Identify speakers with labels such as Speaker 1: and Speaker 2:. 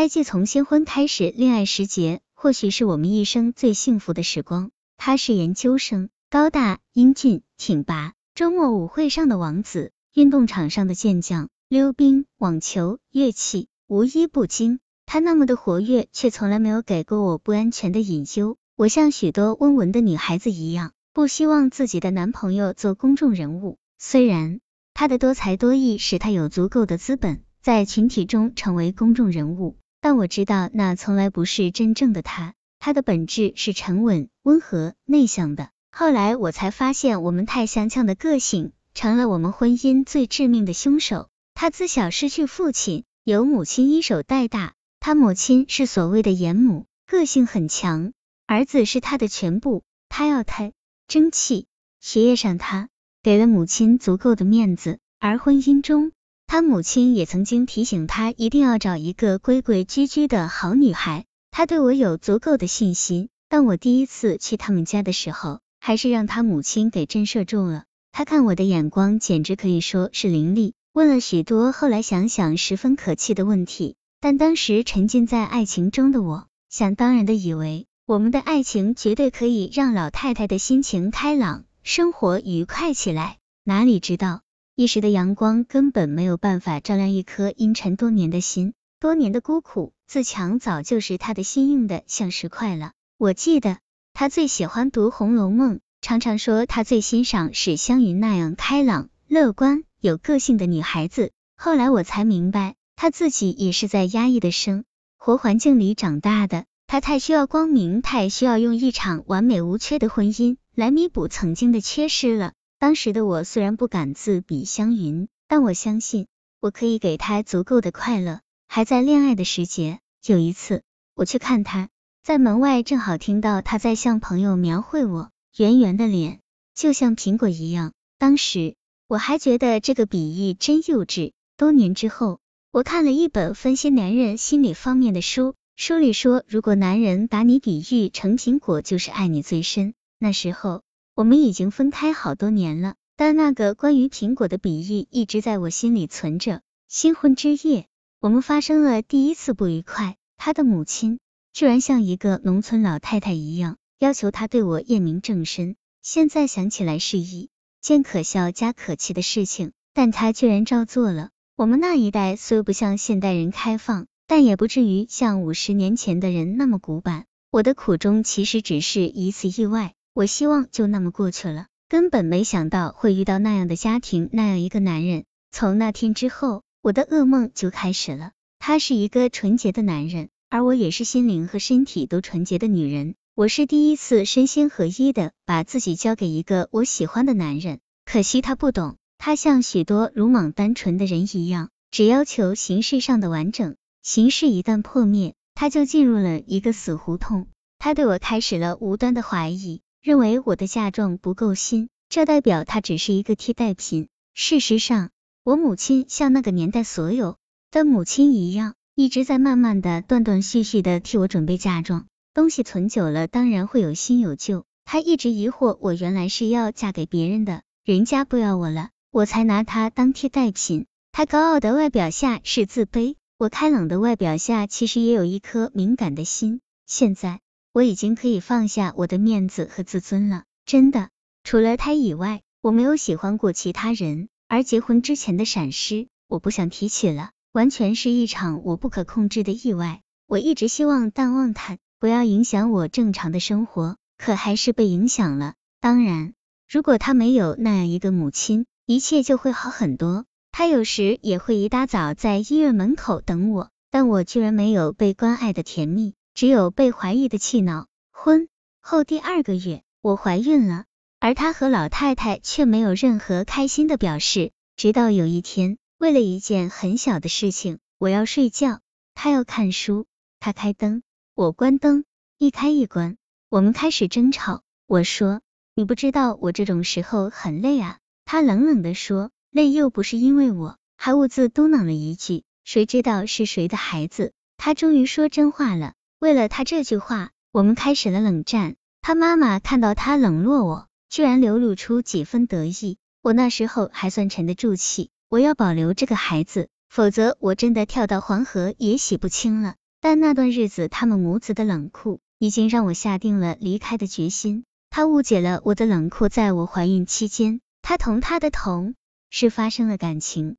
Speaker 1: 爱季从新婚开始，恋爱时节，或许是我们一生最幸福的时光。他是研究生，高大英俊挺拔，周末舞会上的王子，运动场上的健将，溜冰、网球、乐器，无一不精。他那么的活跃，却从来没有给过我不安全的隐忧。我像许多温文的女孩子一样，不希望自己的男朋友做公众人物。虽然他的多才多艺使他有足够的资本在群体中成为公众人物。但我知道，那从来不是真正的他。他的本质是沉稳、温和、内向的。后来我才发现，我们太相像的个性，成了我们婚姻最致命的凶手。他自小失去父亲，由母亲一手带大。他母亲是所谓的严母，个性很强，儿子是他的全部。他要他争气，学业上他给了母亲足够的面子，而婚姻中。他母亲也曾经提醒他，一定要找一个规规矩矩的好女孩。他对我有足够的信心。当我第一次去他们家的时候，还是让他母亲给震慑住了。他看我的眼光简直可以说是凌厉，问了许多后来想想十分可气的问题。但当时沉浸在爱情中的我，想当然的以为我们的爱情绝对可以让老太太的心情开朗，生活愉快起来。哪里知道？一时的阳光根本没有办法照亮一颗阴沉多年的心，多年的孤苦自强早就使他的心硬的像石块了。我记得他最喜欢读《红楼梦》，常常说他最欣赏史湘云那样开朗、乐观、有个性的女孩子。后来我才明白，他自己也是在压抑的生活环境里长大的，他太需要光明，太需要用一场完美无缺的婚姻来弥补曾经的缺失了。当时的我虽然不敢自比湘云，但我相信我可以给她足够的快乐。还在恋爱的时节，有一次我去看她，在门外正好听到她在向朋友描绘我圆圆的脸，就像苹果一样。当时我还觉得这个比喻真幼稚。多年之后，我看了一本分析男人心理方面的书，书里说，如果男人把你比喻成苹果，就是爱你最深。那时候。我们已经分开好多年了，但那个关于苹果的比喻一直在我心里存着。新婚之夜，我们发生了第一次不愉快。他的母亲居然像一个农村老太太一样，要求他对我验明正身。现在想起来是一件可笑加可气的事情，但他居然照做了。我们那一代虽不像现代人开放，但也不至于像五十年前的人那么古板。我的苦衷其实只是一次意外。我希望就那么过去了，根本没想到会遇到那样的家庭，那样一个男人。从那天之后，我的噩梦就开始了。他是一个纯洁的男人，而我也是心灵和身体都纯洁的女人。我是第一次身心合一的把自己交给一个我喜欢的男人。可惜他不懂，他像许多鲁莽单纯的人一样，只要求形式上的完整。形式一旦破灭，他就进入了一个死胡同。他对我开始了无端的怀疑。认为我的嫁妆不够新，这代表他只是一个替代品。事实上，我母亲像那个年代所有的母亲一样，一直在慢慢的、断断续续的替我准备嫁妆。东西存久了，当然会有新有旧。她一直疑惑，我原来是要嫁给别人的，人家不要我了，我才拿她当替代品。她高傲的外表下是自卑，我开朗的外表下其实也有一颗敏感的心。现在。我已经可以放下我的面子和自尊了，真的，除了他以外，我没有喜欢过其他人。而结婚之前的闪失，我不想提起了，完全是一场我不可控制的意外。我一直希望淡忘他，不要影响我正常的生活，可还是被影响了。当然，如果他没有那样一个母亲，一切就会好很多。他有时也会一大早在医院门口等我，但我居然没有被关爱的甜蜜。只有被怀疑的气恼。婚后第二个月，我怀孕了，而他和老太太却没有任何开心的表示。直到有一天，为了一件很小的事情，我要睡觉，他要看书，他开灯，我关灯，一开一关，我们开始争吵。我说：“你不知道我这种时候很累啊。”他冷冷的说：“累又不是因为我。”还兀自嘟囔了一句：“谁知道是谁的孩子？”他终于说真话了。为了他这句话，我们开始了冷战。他妈妈看到他冷落我，居然流露出几分得意。我那时候还算沉得住气，我要保留这个孩子，否则我真的跳到黄河也洗不清了。但那段日子他们母子的冷酷，已经让我下定了离开的决心。他误解了我的冷酷，在我怀孕期间，他同他的同事发生了感情，